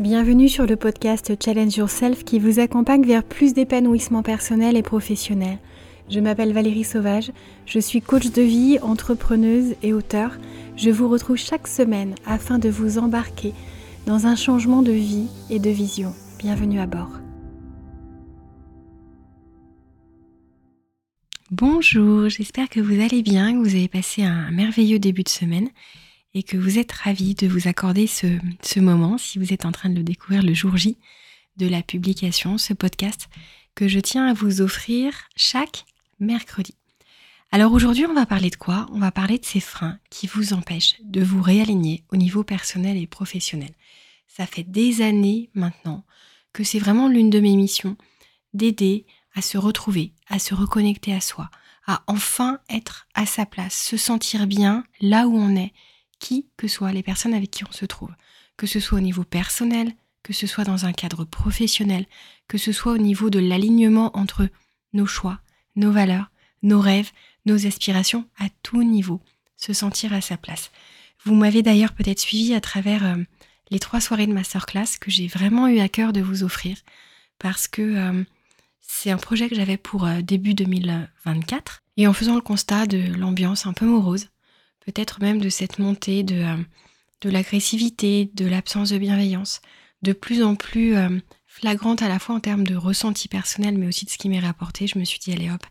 Bienvenue sur le podcast Challenge Yourself qui vous accompagne vers plus d'épanouissement personnel et professionnel. Je m'appelle Valérie Sauvage, je suis coach de vie, entrepreneuse et auteur. Je vous retrouve chaque semaine afin de vous embarquer dans un changement de vie et de vision. Bienvenue à bord. Bonjour, j'espère que vous allez bien, que vous avez passé un merveilleux début de semaine et que vous êtes ravi de vous accorder ce, ce, moment, si vous êtes en train de le découvrir le jour J de la publication, ce podcast que je tiens à vous offrir chaque mercredi. Alors aujourd'hui, on va parler de quoi? On va parler de ces freins qui vous empêchent de vous réaligner au niveau personnel et professionnel. Ça fait des années maintenant que c'est vraiment l'une de mes missions d'aider à se retrouver, à se reconnecter à soi, à enfin être à sa place, se sentir bien là où on est qui que soient les personnes avec qui on se trouve, que ce soit au niveau personnel, que ce soit dans un cadre professionnel, que ce soit au niveau de l'alignement entre nos choix, nos valeurs, nos rêves, nos aspirations, à tout niveau, se sentir à sa place. Vous m'avez d'ailleurs peut-être suivi à travers euh, les trois soirées de masterclass que j'ai vraiment eu à cœur de vous offrir, parce que euh, c'est un projet que j'avais pour euh, début 2024, et en faisant le constat de l'ambiance un peu morose, peut-être même de cette montée de, euh, de l'agressivité, de l'absence de bienveillance, de plus en plus euh, flagrante à la fois en termes de ressenti personnel, mais aussi de ce qui m'est rapporté, je me suis dit, allez hop,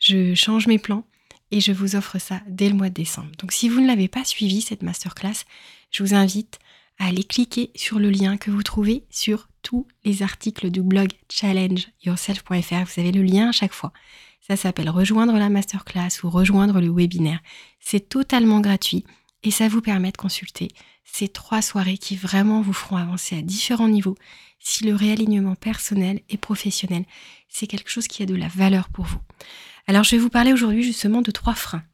je change mes plans et je vous offre ça dès le mois de décembre. Donc si vous ne l'avez pas suivi, cette masterclass, je vous invite à aller cliquer sur le lien que vous trouvez sur tous les articles du blog challengeyourself.fr. Vous avez le lien à chaque fois. Ça s'appelle rejoindre la masterclass ou rejoindre le webinaire. C'est totalement gratuit et ça vous permet de consulter ces trois soirées qui vraiment vous feront avancer à différents niveaux si le réalignement personnel et professionnel, c'est quelque chose qui a de la valeur pour vous. Alors je vais vous parler aujourd'hui justement de trois freins.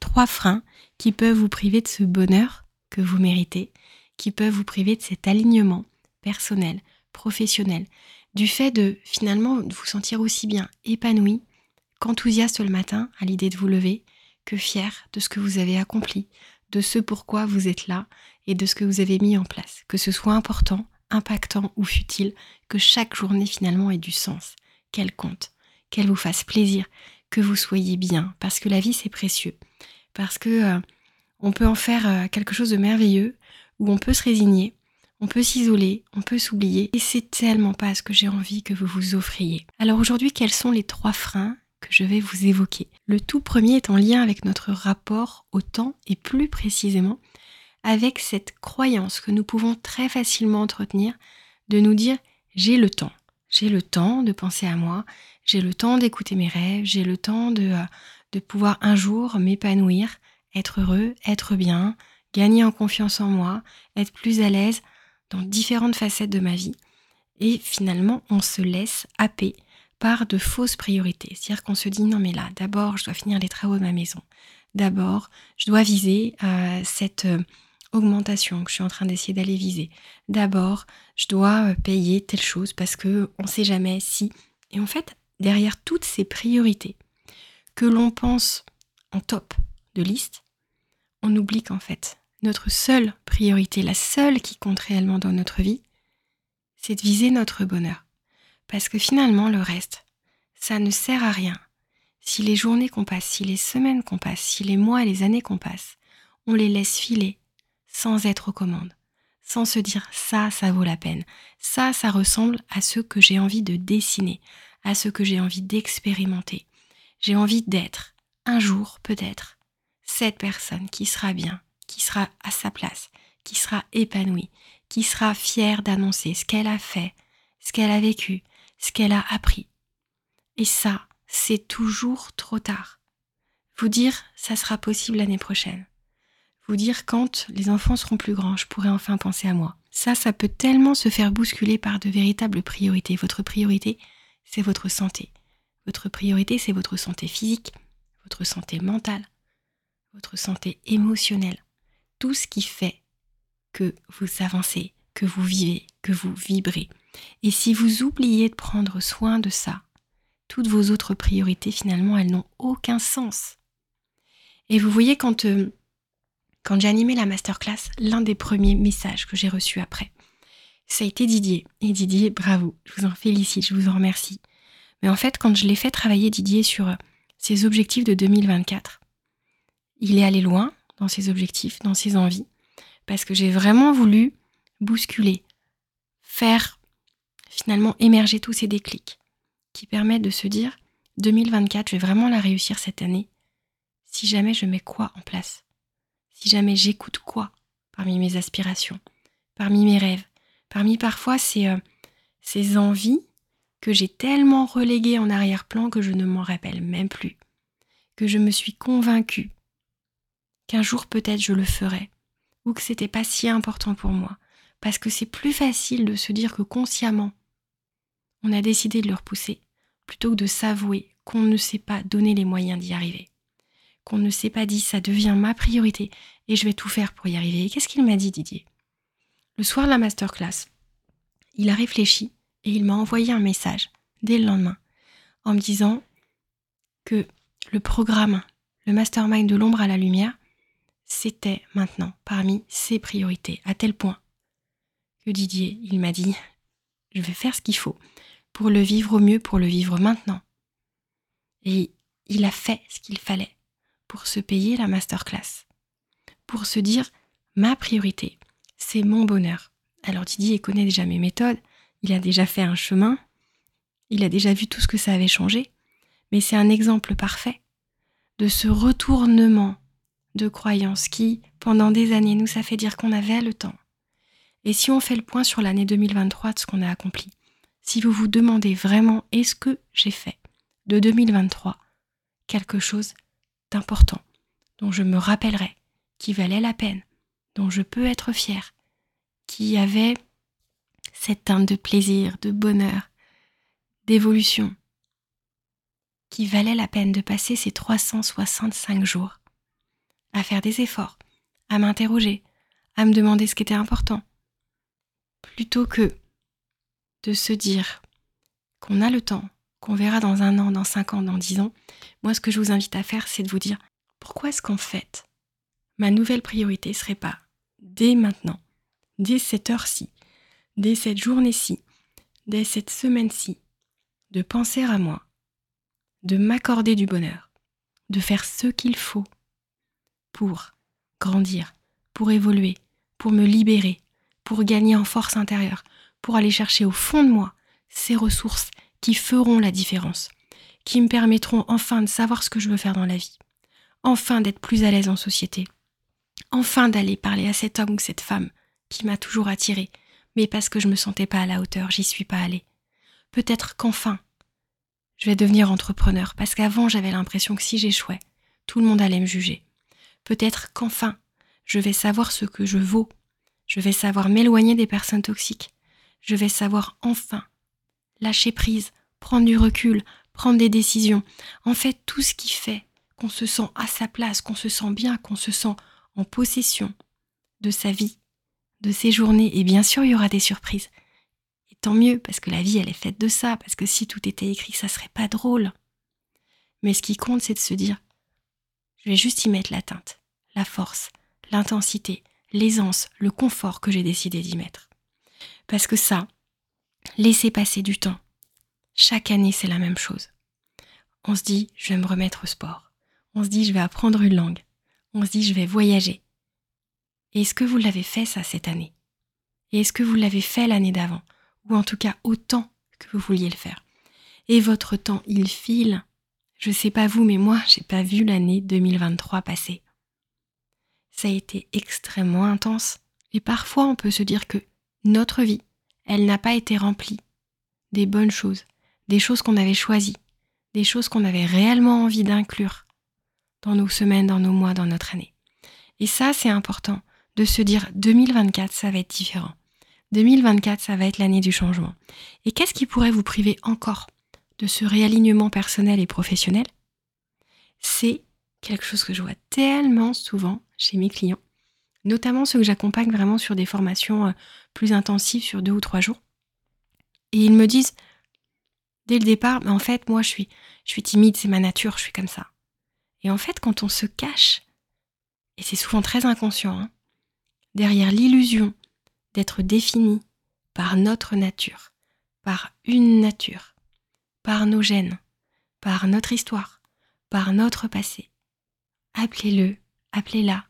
Trois freins qui peuvent vous priver de ce bonheur que vous méritez, qui peuvent vous priver de cet alignement personnel, professionnel, du fait de finalement vous sentir aussi bien épanoui qu'enthousiaste le matin à l'idée de vous lever, que fier de ce que vous avez accompli, de ce pourquoi vous êtes là et de ce que vous avez mis en place, que ce soit important, impactant ou futile, que chaque journée finalement ait du sens, qu'elle compte, qu'elle vous fasse plaisir, que vous soyez bien, parce que la vie c'est précieux, parce que euh, on peut en faire euh, quelque chose de merveilleux, où on peut se résigner, on peut s'isoler, on peut s'oublier, et c'est tellement pas ce que j'ai envie que vous vous offriez. Alors aujourd'hui, quels sont les trois freins que je vais vous évoquer. Le tout premier est en lien avec notre rapport au temps et plus précisément avec cette croyance que nous pouvons très facilement entretenir de nous dire j'ai le temps. J'ai le temps de penser à moi, j'ai le temps d'écouter mes rêves, j'ai le temps de, euh, de pouvoir un jour m'épanouir, être heureux, être bien, gagner en confiance en moi, être plus à l'aise dans différentes facettes de ma vie. Et finalement, on se laisse happer par de fausses priorités. C'est-à-dire qu'on se dit non mais là, d'abord je dois finir les travaux de ma maison. D'abord, je dois viser euh, cette euh, augmentation que je suis en train d'essayer d'aller viser. D'abord, je dois euh, payer telle chose parce que on sait jamais si. Et en fait, derrière toutes ces priorités que l'on pense en top de liste, on oublie qu'en fait, notre seule priorité, la seule qui compte réellement dans notre vie, c'est de viser notre bonheur. Parce que finalement, le reste, ça ne sert à rien. Si les journées qu'on passe, si les semaines qu'on passe, si les mois et les années qu'on passe, on les laisse filer sans être aux commandes, sans se dire ça, ça vaut la peine, ça, ça ressemble à ce que j'ai envie de dessiner, à ce que j'ai envie d'expérimenter. J'ai envie d'être, un jour peut-être, cette personne qui sera bien, qui sera à sa place, qui sera épanouie, qui sera fière d'annoncer ce qu'elle a fait, ce qu'elle a vécu, ce qu'elle a appris. Et ça, c'est toujours trop tard. Vous dire, ça sera possible l'année prochaine. Vous dire, quand les enfants seront plus grands, je pourrai enfin penser à moi. Ça, ça peut tellement se faire bousculer par de véritables priorités. Votre priorité, c'est votre santé. Votre priorité, c'est votre santé physique, votre santé mentale, votre santé émotionnelle. Tout ce qui fait que vous avancez, que vous vivez, que vous vibrez. Et si vous oubliez de prendre soin de ça, toutes vos autres priorités, finalement, elles n'ont aucun sens. Et vous voyez, quand, euh, quand j'ai animé la masterclass, l'un des premiers messages que j'ai reçus après, ça a été Didier. Et Didier, bravo, je vous en félicite, je vous en remercie. Mais en fait, quand je l'ai fait travailler Didier sur euh, ses objectifs de 2024, il est allé loin dans ses objectifs, dans ses envies, parce que j'ai vraiment voulu bousculer, faire finalement émerger tous ces déclics qui permettent de se dire 2024, je vais vraiment la réussir cette année si jamais je mets quoi en place, si jamais j'écoute quoi parmi mes aspirations, parmi mes rêves, parmi parfois ces, euh, ces envies que j'ai tellement reléguées en arrière-plan que je ne m'en rappelle même plus, que je me suis convaincue qu'un jour peut-être je le ferai, ou que c'était pas si important pour moi, parce que c'est plus facile de se dire que consciemment on a décidé de le repousser, plutôt que de s'avouer qu'on ne sait pas donner les moyens d'y arriver, qu'on ne s'est pas dit ça devient ma priorité et je vais tout faire pour y arriver. Qu'est-ce qu'il m'a dit Didier? Le soir de la masterclass, il a réfléchi et il m'a envoyé un message dès le lendemain en me disant que le programme, le mastermind de l'ombre à la lumière, c'était maintenant parmi ses priorités, à tel point que Didier, il m'a dit, je vais faire ce qu'il faut pour le vivre au mieux, pour le vivre maintenant. Et il a fait ce qu'il fallait pour se payer la masterclass, pour se dire ma priorité, c'est mon bonheur. Alors Didier connaît déjà mes méthodes, il a déjà fait un chemin, il a déjà vu tout ce que ça avait changé, mais c'est un exemple parfait de ce retournement de croyances qui, pendant des années, nous a fait dire qu'on avait le temps. Et si on fait le point sur l'année 2023 de ce qu'on a accompli, si vous vous demandez vraiment est-ce que j'ai fait de 2023 quelque chose d'important, dont je me rappellerai, qui valait la peine, dont je peux être fier, qui avait cette teinte de plaisir, de bonheur, d'évolution, qui valait la peine de passer ces 365 jours à faire des efforts, à m'interroger, à me demander ce qui était important, plutôt que de se dire qu'on a le temps, qu'on verra dans un an, dans cinq ans, dans dix ans, moi ce que je vous invite à faire, c'est de vous dire pourquoi est-ce qu'en fait, ma nouvelle priorité serait pas dès maintenant, dès cette heure-ci, dès cette journée-ci, dès cette semaine-ci, de penser à moi, de m'accorder du bonheur, de faire ce qu'il faut pour grandir, pour évoluer, pour me libérer, pour gagner en force intérieure, pour aller chercher au fond de moi ces ressources qui feront la différence, qui me permettront enfin de savoir ce que je veux faire dans la vie, enfin d'être plus à l'aise en société, enfin d'aller parler à cet homme ou cette femme qui m'a toujours attiré, mais parce que je me sentais pas à la hauteur, j'y suis pas allée. Peut-être qu'enfin, je vais devenir entrepreneur, parce qu'avant j'avais l'impression que si j'échouais, tout le monde allait me juger. Peut-être qu'enfin, je vais savoir ce que je vaux, je vais savoir m'éloigner des personnes toxiques, je vais savoir enfin lâcher prise, prendre du recul, prendre des décisions. En fait, tout ce qui fait qu'on se sent à sa place, qu'on se sent bien, qu'on se sent en possession de sa vie, de ses journées. Et bien sûr, il y aura des surprises. Et tant mieux, parce que la vie, elle est faite de ça, parce que si tout était écrit, ça serait pas drôle. Mais ce qui compte, c'est de se dire, je vais juste y mettre la teinte, la force, l'intensité, l'aisance, le confort que j'ai décidé d'y mettre. Parce que ça, laisser passer du temps. Chaque année, c'est la même chose. On se dit, je vais me remettre au sport. On se dit, je vais apprendre une langue. On se dit, je vais voyager. Et est-ce que vous l'avez fait ça cette année? Et est-ce que vous l'avez fait l'année d'avant? Ou en tout cas autant que vous vouliez le faire? Et votre temps, il file? Je sais pas vous, mais moi, j'ai pas vu l'année 2023 passer. Ça a été extrêmement intense. Et parfois, on peut se dire que notre vie, elle n'a pas été remplie des bonnes choses, des choses qu'on avait choisies, des choses qu'on avait réellement envie d'inclure dans nos semaines, dans nos mois, dans notre année. Et ça, c'est important de se dire 2024, ça va être différent. 2024, ça va être l'année du changement. Et qu'est-ce qui pourrait vous priver encore de ce réalignement personnel et professionnel? C'est quelque chose que je vois tellement souvent chez mes clients notamment ceux que j'accompagne vraiment sur des formations euh, plus intensives sur deux ou trois jours. Et ils me disent, dès le départ, mais en fait, moi, je suis, timide, c'est ma nature, je suis comme ça. Et en fait, quand on se cache, et c'est souvent très inconscient, hein, derrière l'illusion d'être défini par notre nature, par une nature, par nos gènes, par notre histoire, par notre passé. Appelez-le, appelez-la,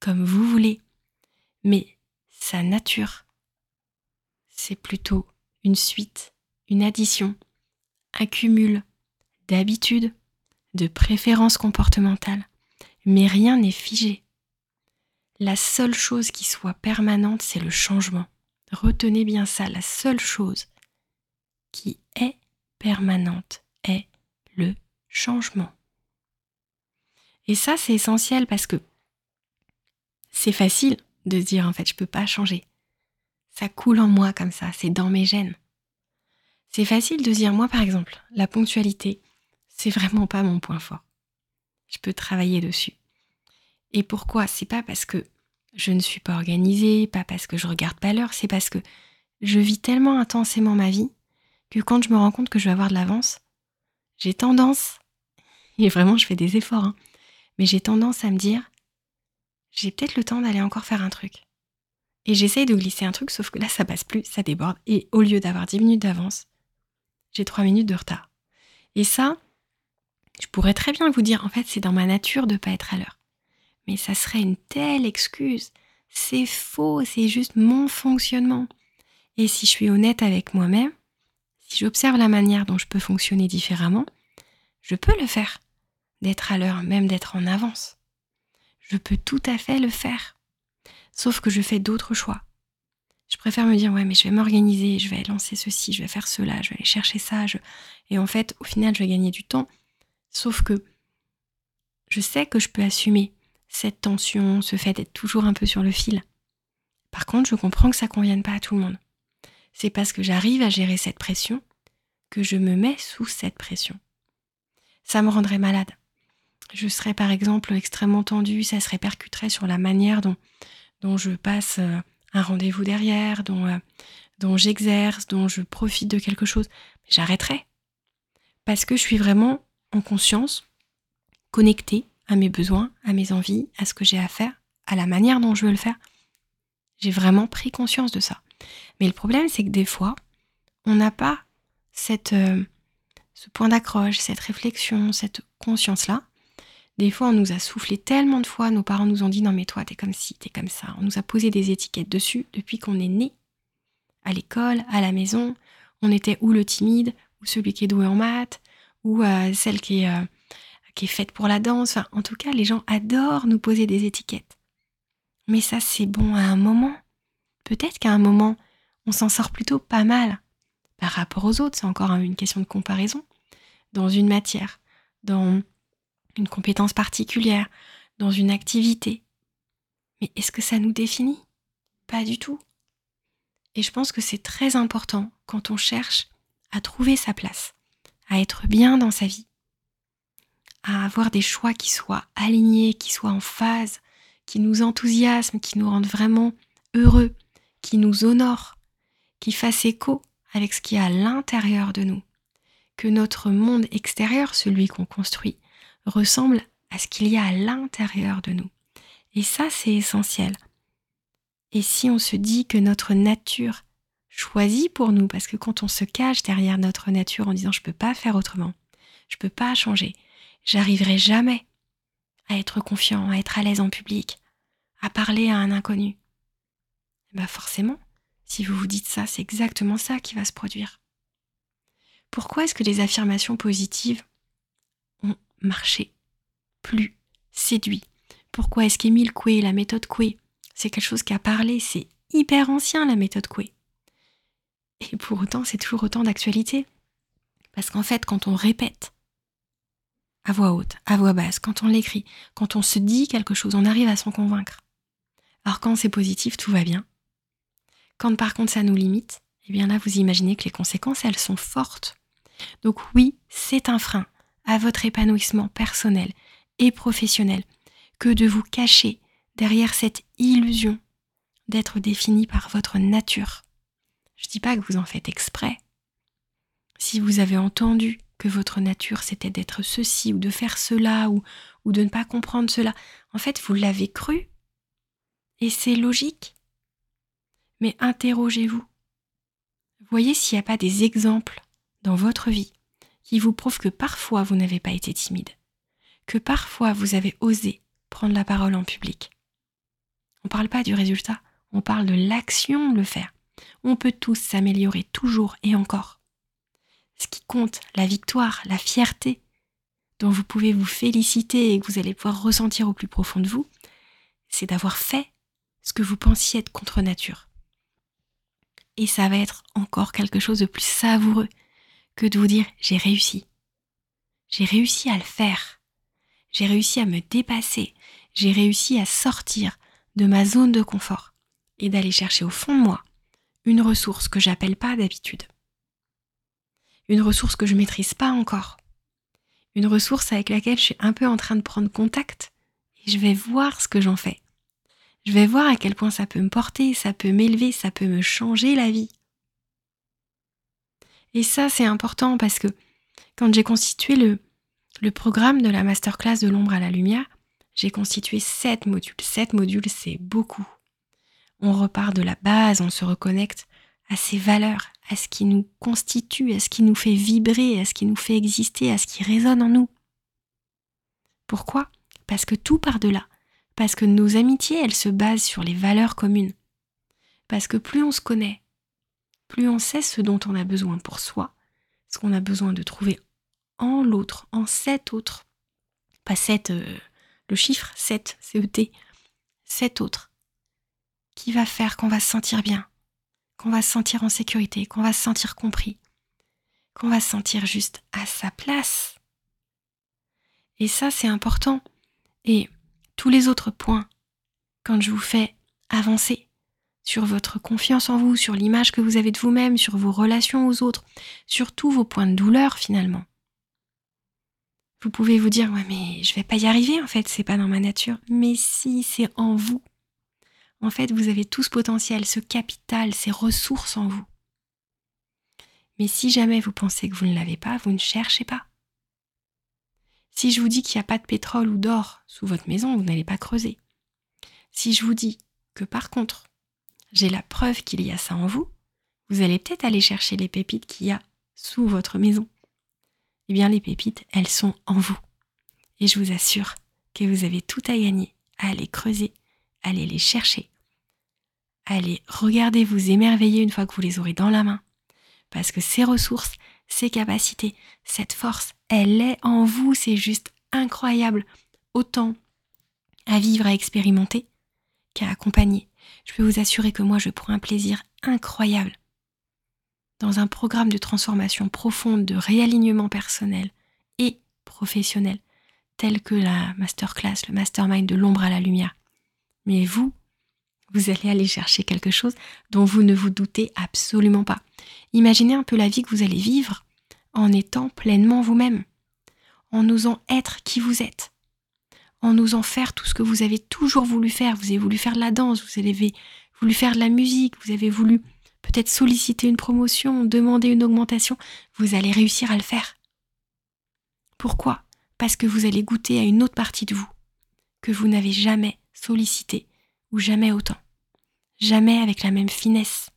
comme vous voulez. Mais sa nature, c'est plutôt une suite, une addition, un cumul d'habitudes, de préférences comportementales, mais rien n'est figé. La seule chose qui soit permanente, c'est le changement. Retenez bien ça, la seule chose qui est permanente est le changement. Et ça, c'est essentiel parce que c'est facile de se dire en fait, je peux pas changer. Ça coule en moi comme ça, c'est dans mes gènes. C'est facile de dire moi par exemple, la ponctualité, c'est vraiment pas mon point fort. Je peux travailler dessus. Et pourquoi? C'est pas parce que je ne suis pas organisée, pas parce que je regarde pas l'heure, c'est parce que je vis tellement intensément ma vie que quand je me rends compte que je vais avoir de l'avance, j'ai tendance, et vraiment je fais des efforts, hein, mais j'ai tendance à me dire, j'ai peut-être le temps d'aller encore faire un truc. Et j'essaye de glisser un truc, sauf que là ça passe plus, ça déborde, et au lieu d'avoir 10 minutes d'avance, j'ai 3 minutes de retard. Et ça, je pourrais très bien vous dire, en fait, c'est dans ma nature de ne pas être à l'heure. Mais ça serait une telle excuse. C'est faux, c'est juste mon fonctionnement. Et si je suis honnête avec moi-même, si j'observe la manière dont je peux fonctionner différemment, je peux le faire. D'être à l'heure, même d'être en avance. Je peux tout à fait le faire. Sauf que je fais d'autres choix. Je préfère me dire, ouais, mais je vais m'organiser, je vais lancer ceci, je vais faire cela, je vais aller chercher ça. Et en fait, au final, je vais gagner du temps. Sauf que je sais que je peux assumer cette tension, ce fait d'être toujours un peu sur le fil. Par contre, je comprends que ça ne convienne pas à tout le monde. C'est parce que j'arrive à gérer cette pression que je me mets sous cette pression. Ça me rendrait malade. Je serais par exemple extrêmement tendue, ça se répercuterait sur la manière dont, je passe euh, un rendez-vous derrière, dont, euh, dont j'exerce, dont je profite de quelque chose. J'arrêterais. Parce que je suis vraiment en conscience, connectée à mes besoins, à mes envies, à ce que j'ai à faire, à la manière dont je veux le faire. J'ai vraiment pris conscience de ça. Mais le problème, c'est que des fois, on n'a pas cette, euh, ce point d'accroche, cette réflexion, cette conscience-là. Des fois, on nous a soufflé tellement de fois, nos parents nous ont dit non mais toi, t'es comme ci, t'es comme ça. On nous a posé des étiquettes dessus depuis qu'on est né. À l'école, à la maison, on était ou le timide, ou celui qui est doué en maths, ou euh, celle qui est, euh, qui est faite pour la danse. en tout cas, les gens adorent nous poser des étiquettes. Mais ça, c'est bon à un moment. Peut-être qu'à un moment, on s'en sort plutôt pas mal par rapport aux autres. C'est encore une question de comparaison. Dans une matière, dans une compétence particulière, dans une activité. Mais est-ce que ça nous définit? Pas du tout. Et je pense que c'est très important quand on cherche à trouver sa place, à être bien dans sa vie, à avoir des choix qui soient alignés, qui soient en phase, qui nous enthousiasment, qui nous rendent vraiment heureux, qui nous honorent, qui fassent écho avec ce qui est à l'intérieur de nous, que notre monde extérieur, celui qu'on construit, ressemble à ce qu'il y a à l'intérieur de nous. Et ça, c'est essentiel. Et si on se dit que notre nature choisi pour nous, parce que quand on se cache derrière notre nature en disant je peux pas faire autrement, je peux pas changer, j'arriverai jamais à être confiant, à être à l'aise en public, à parler à un inconnu. Bah forcément, si vous vous dites ça, c'est exactement ça qui va se produire. Pourquoi est-ce que les affirmations positives marché, plus séduit Pourquoi est-ce qu'Émile Coué, la méthode Coué, c'est quelque chose qui a parlé, c'est hyper ancien la méthode Coué. Et pour autant, c'est toujours autant d'actualité. Parce qu'en fait, quand on répète à voix haute, à voix basse, quand on l'écrit, quand on se dit quelque chose, on arrive à s'en convaincre. Alors quand c'est positif, tout va bien. Quand par contre ça nous limite, eh bien là, vous imaginez que les conséquences, elles sont fortes. Donc oui, c'est un frein à votre épanouissement personnel et professionnel que de vous cacher derrière cette illusion d'être défini par votre nature. Je dis pas que vous en faites exprès. Si vous avez entendu que votre nature c'était d'être ceci ou de faire cela ou, ou de ne pas comprendre cela, en fait vous l'avez cru. Et c'est logique. Mais interrogez-vous. Voyez s'il n'y a pas des exemples dans votre vie qui vous prouvent que parfois vous n'avez pas été timide, que parfois vous avez osé prendre la parole en public. On ne parle pas du résultat, on parle de l'action le faire. On peut tous s'améliorer toujours et encore. Ce qui compte, la victoire, la fierté, dont vous pouvez vous féliciter et que vous allez pouvoir ressentir au plus profond de vous, c'est d'avoir fait ce que vous pensiez être contre nature. Et ça va être encore quelque chose de plus savoureux que de vous dire j'ai réussi. J'ai réussi à le faire. J'ai réussi à me dépasser. J'ai réussi à sortir de ma zone de confort et d'aller chercher au fond de moi une ressource que j'appelle pas d'habitude. Une ressource que je maîtrise pas encore. Une ressource avec laquelle je suis un peu en train de prendre contact et je vais voir ce que j'en fais. Je vais voir à quel point ça peut me porter, ça peut m'élever, ça peut me changer la vie. Et ça, c'est important parce que quand j'ai constitué le, programme de la masterclass de l'ombre à la lumière, j'ai constitué sept modules. Sept modules, c'est beaucoup. On repart de la base, on se reconnecte à ses valeurs, à ce qui nous constitue, à ce qui nous fait vibrer, à ce qui nous fait exister, à ce qui résonne en nous. Pourquoi? Parce que tout part de là. Parce que nos amitiés, elles se basent sur les valeurs communes. Parce que plus on se connaît, plus on sait ce dont on a besoin pour soi, ce qu'on a besoin de trouver en l'autre, en cet autre. Pas sept, euh, le chiffre 7, CET, cet autre, qui va faire qu'on va se sentir bien, qu'on va se sentir en sécurité, qu'on va se sentir compris, qu'on va se sentir juste à sa place. Et ça, c'est important. Et tous les autres points, quand je vous fais avancer, sur votre confiance en vous, sur l'image que vous avez de vous-même, sur vos relations aux autres, sur tous vos points de douleur finalement. Vous pouvez vous dire, ouais, mais je vais pas y arriver en fait, c'est pas dans ma nature. Mais si, c'est en vous. En fait, vous avez tout ce potentiel, ce capital, ces ressources en vous. Mais si jamais vous pensez que vous ne l'avez pas, vous ne cherchez pas. Si je vous dis qu'il n'y a pas de pétrole ou d'or sous votre maison, vous n'allez pas creuser. Si je vous dis que par contre, j'ai la preuve qu'il y a ça en vous, vous allez peut-être aller chercher les pépites qu'il y a sous votre maison. Eh bien, les pépites, elles sont en vous. Et je vous assure que vous avez tout à gagner à aller creuser, à les chercher, à aller regarder vous émerveiller une fois que vous les aurez dans la main. Parce que ces ressources, ces capacités, cette force, elle est en vous, c'est juste incroyable. Autant à vivre, à expérimenter qu'à accompagner, je peux vous assurer que moi, je prends un plaisir incroyable dans un programme de transformation profonde, de réalignement personnel et professionnel, tel que la masterclass, le mastermind de l'ombre à la lumière. Mais vous, vous allez aller chercher quelque chose dont vous ne vous doutez absolument pas. Imaginez un peu la vie que vous allez vivre en étant pleinement vous-même, en osant être qui vous êtes, en osant faire tout ce que vous avez toujours voulu faire. Vous avez voulu faire de la danse, vous avez voulu faire de la musique, vous avez voulu peut-être solliciter une promotion, demander une augmentation. Vous allez réussir à le faire. Pourquoi? Parce que vous allez goûter à une autre partie de vous que vous n'avez jamais sollicité ou jamais autant. Jamais avec la même finesse.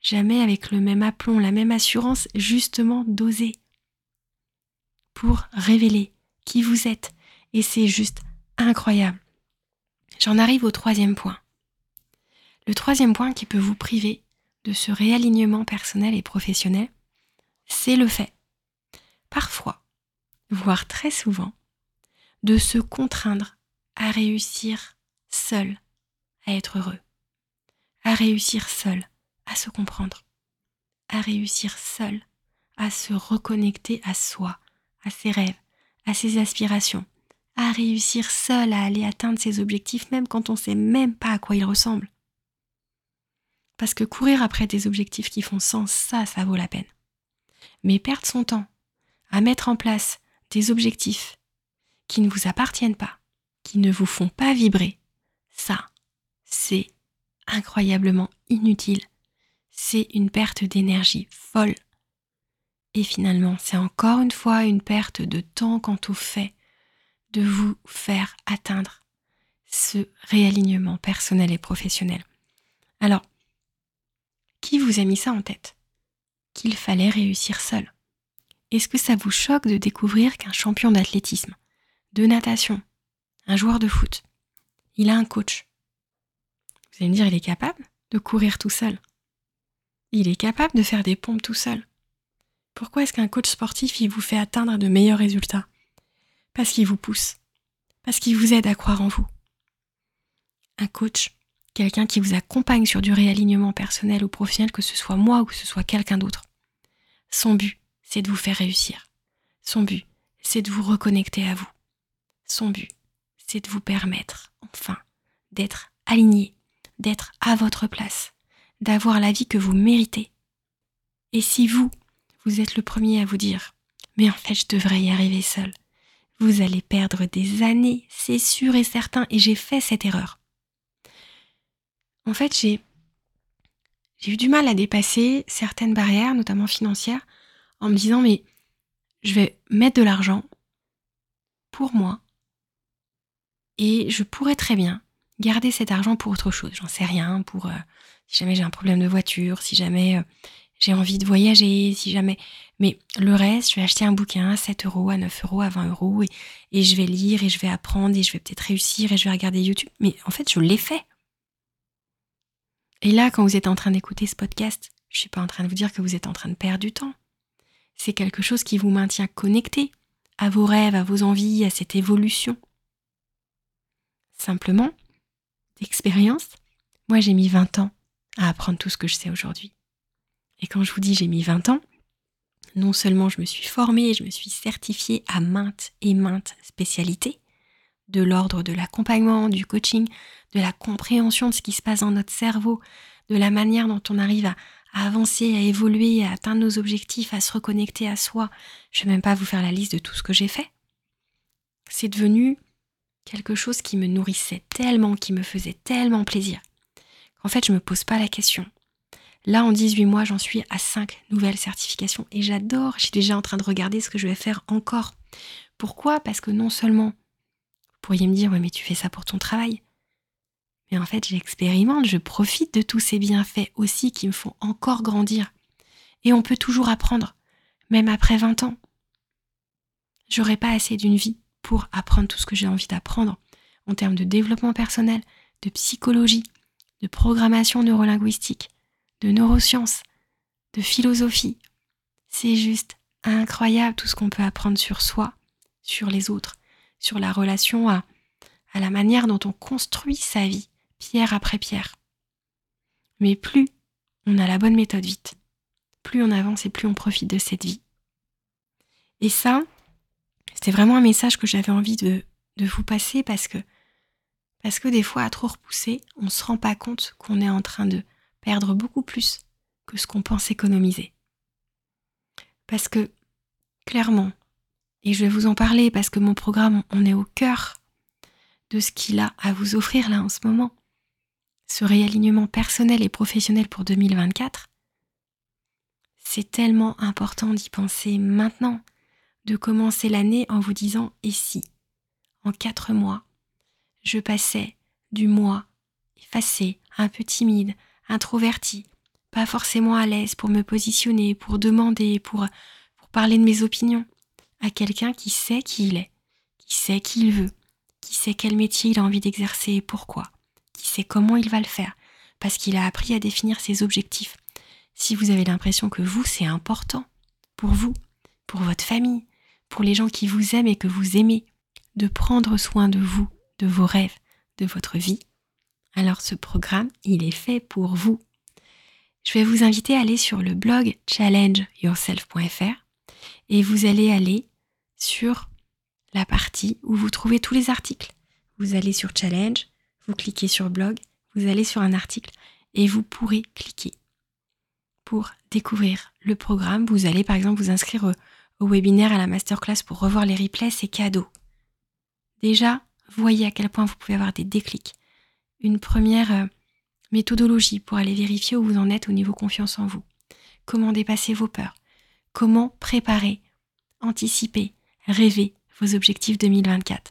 Jamais avec le même aplomb, la même assurance, justement d'oser. Pour révéler qui vous êtes. Et c'est juste incroyable. J'en arrive au troisième point. Le troisième point qui peut vous priver de ce réalignement personnel et professionnel, c'est le fait, parfois, voire très souvent, de se contraindre à réussir seul à être heureux, à réussir seul à se comprendre, à réussir seul à se reconnecter à soi, à ses rêves, à ses aspirations, à réussir seul à aller atteindre ses objectifs même quand on ne sait même pas à quoi ils ressemblent. Parce que courir après des objectifs qui font sens, ça, ça vaut la peine. Mais perdre son temps à mettre en place des objectifs qui ne vous appartiennent pas, qui ne vous font pas vibrer, ça, c'est incroyablement inutile. C'est une perte d'énergie folle. Et finalement, c'est encore une fois une perte de temps quant au fait de vous faire atteindre ce réalignement personnel et professionnel. Alors, qui vous a mis ça en tête? Qu'il fallait réussir seul. Est-ce que ça vous choque de découvrir qu'un champion d'athlétisme, de natation, un joueur de foot, il a un coach? Vous allez me dire, il est capable de courir tout seul. Il est capable de faire des pompes tout seul. Pourquoi est-ce qu'un coach sportif, il vous fait atteindre de meilleurs résultats? Parce qu'il vous pousse, parce qu'il vous aide à croire en vous. Un coach, quelqu'un qui vous accompagne sur du réalignement personnel ou professionnel, que ce soit moi ou que ce soit quelqu'un d'autre. Son but, c'est de vous faire réussir. Son but, c'est de vous reconnecter à vous. Son but, c'est de vous permettre, enfin, d'être aligné, d'être à votre place, d'avoir la vie que vous méritez. Et si vous, vous êtes le premier à vous dire, mais en fait, je devrais y arriver seul, vous allez perdre des années, c'est sûr et certain, et j'ai fait cette erreur en fait, j'ai eu du mal à dépasser certaines barrières, notamment financières, en me disant mais je vais mettre de l'argent pour moi et je pourrais très bien garder cet argent pour autre chose. J'en sais rien, pour euh, si jamais j'ai un problème de voiture, si jamais euh, j'ai envie de voyager, si jamais. Mais le reste, je vais acheter un bouquin à 7 euros, à 9 euros, à 20 euros et, je vais lire et je vais apprendre et je vais peut-être réussir et je vais regarder YouTube. Mais en fait, je l'ai fait. Et là, quand vous êtes en train d'écouter ce podcast, je ne suis pas en train de vous dire que vous êtes en train de perdre du temps. C'est quelque chose qui vous maintient connecté à vos rêves, à vos envies, à cette évolution. Simplement, d'expérience, moi j'ai mis 20 ans à apprendre tout ce que je sais aujourd'hui. Et quand je vous dis j'ai mis 20 ans, non seulement je me suis formée, je me suis certifiée à maintes et maintes spécialités, de l'ordre de l'accompagnement, du coaching, de la compréhension de ce qui se passe dans notre cerveau, de la manière dont on arrive à, avancer, à évoluer, à atteindre nos objectifs, à se reconnecter à soi. Je ne vais même pas vous faire la liste de tout ce que j'ai fait. C'est devenu quelque chose qui me nourrissait tellement, qui me faisait tellement plaisir, qu'en fait je ne me pose pas la question. Là, en 18 mois, j'en suis à 5 nouvelles certifications et j'adore, je suis déjà en train de regarder ce que je vais faire encore. Pourquoi? Parce que non seulement vous pourriez me dire, ouais, mais tu fais ça pour ton travail. Mais en fait, j'expérimente, je profite de tous ces bienfaits aussi qui me font encore grandir. Et on peut toujours apprendre, même après 20 ans. J'aurais pas assez d'une vie pour apprendre tout ce que j'ai envie d'apprendre en termes de développement personnel, de psychologie, de programmation neurolinguistique, de neurosciences, de philosophie. C'est juste incroyable tout ce qu'on peut apprendre sur soi, sur les autres sur la relation à, à la manière dont on construit sa vie, pierre après pierre. Mais plus on a la bonne méthode vite, plus on avance et plus on profite de cette vie. Et ça, c'était vraiment un message que j'avais envie de, vous passer parce que, parce que des fois, à trop repousser, on ne se rend pas compte qu'on est en train de perdre beaucoup plus que ce qu'on pense économiser. Parce que, clairement, et je vais vous en parler parce que mon programme, on est au cœur de ce qu'il a à vous offrir là en ce moment. Ce réalignement personnel et professionnel pour 2024, c'est tellement important d'y penser maintenant, de commencer l'année en vous disant et si, en quatre mois, je passais du moi effacé, un peu timide, introverti, pas forcément à l'aise pour me positionner, pour demander, pour, pour parler de mes opinions, à quelqu'un qui sait qui il est, qui sait qui il veut, qui sait quel métier il a envie d'exercer et pourquoi, qui sait comment il va le faire, parce qu'il a appris à définir ses objectifs. Si vous avez l'impression que vous, c'est important, pour vous, pour votre famille, pour les gens qui vous aiment et que vous aimez, de prendre soin de vous, de vos rêves, de votre vie, alors ce programme, il est fait pour vous. Je vais vous inviter à aller sur le blog challengeyourself.fr et vous allez aller sur la partie où vous trouvez tous les articles. Vous allez sur Challenge, vous cliquez sur Blog, vous allez sur un article et vous pourrez cliquer pour découvrir le programme. Vous allez par exemple vous inscrire au, webinaire à la masterclass pour revoir les replays, c'est cadeau. Déjà, voyez à quel point vous pouvez avoir des déclics. Une première euh, méthodologie pour aller vérifier où vous en êtes au niveau confiance en vous. Comment dépasser vos peurs? Comment préparer, anticiper, rêver vos objectifs 2024.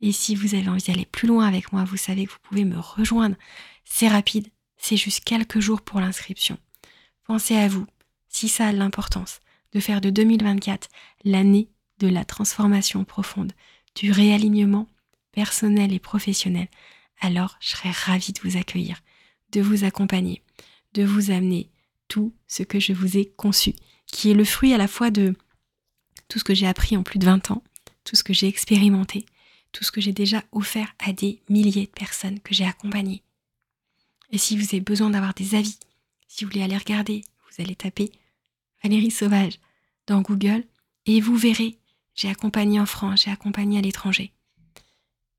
Et si vous avez envie d'aller plus loin avec moi, vous savez que vous pouvez me rejoindre. C'est rapide, c'est juste quelques jours pour l'inscription. Pensez à vous, si ça a l'importance de faire de 2024 l'année de la transformation profonde, du réalignement personnel et professionnel, alors je serais ravie de vous accueillir, de vous accompagner, de vous amener tout ce que je vous ai conçu, qui est le fruit à la fois de tout ce que j'ai appris en plus de 20 ans, tout ce que j'ai expérimenté, tout ce que j'ai déjà offert à des milliers de personnes que j'ai accompagnées. Et si vous avez besoin d'avoir des avis, si vous voulez aller regarder, vous allez taper Valérie Sauvage dans Google et vous verrez, j'ai accompagné en France, j'ai accompagné à l'étranger.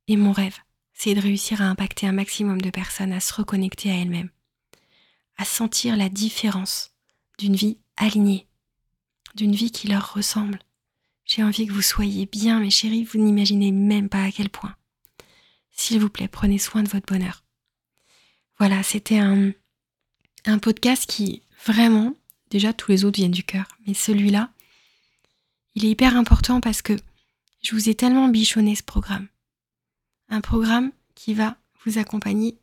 Et mon rêve, c'est de réussir à impacter un maximum de personnes à se reconnecter à elles-mêmes, à sentir la différence d'une vie alignée, d'une vie qui leur ressemble. J'ai envie que vous soyez bien, mes chéris, vous n'imaginez même pas à quel point. S'il vous plaît, prenez soin de votre bonheur. Voilà, c'était un, un podcast qui, vraiment, déjà tous les autres viennent du cœur, mais celui-là, il est hyper important parce que je vous ai tellement bichonné ce programme. Un programme qui va vous accompagner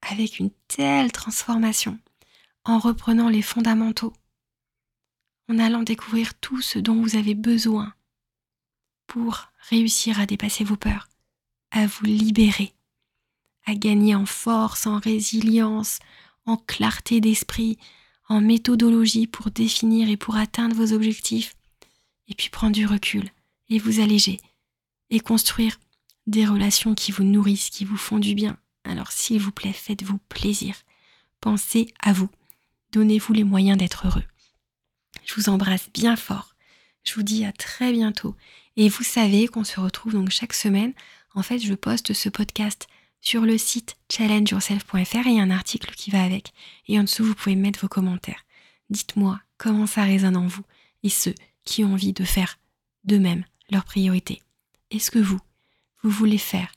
avec une telle transformation, en reprenant les fondamentaux, en allant découvrir tout ce dont vous avez besoin pour réussir à dépasser vos peurs, à vous libérer, à gagner en force, en résilience, en clarté d'esprit, en méthodologie pour définir et pour atteindre vos objectifs, et puis prendre du recul et vous alléger et construire des relations qui vous nourrissent, qui vous font du bien. Alors s'il vous plaît, faites-vous plaisir. Pensez à vous. Donnez-vous les moyens d'être heureux. Je vous embrasse bien fort. Je vous dis à très bientôt. Et vous savez qu'on se retrouve donc chaque semaine. En fait, je poste ce podcast sur le site challengeyourself.fr et il y a un article qui va avec. Et en dessous, vous pouvez mettre vos commentaires. Dites-moi comment ça résonne en vous et ceux qui ont envie de faire d'eux-mêmes leur priorité. Est-ce que vous, vous voulez faire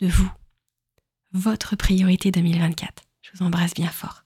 de vous votre priorité 2024 Je vous embrasse bien fort.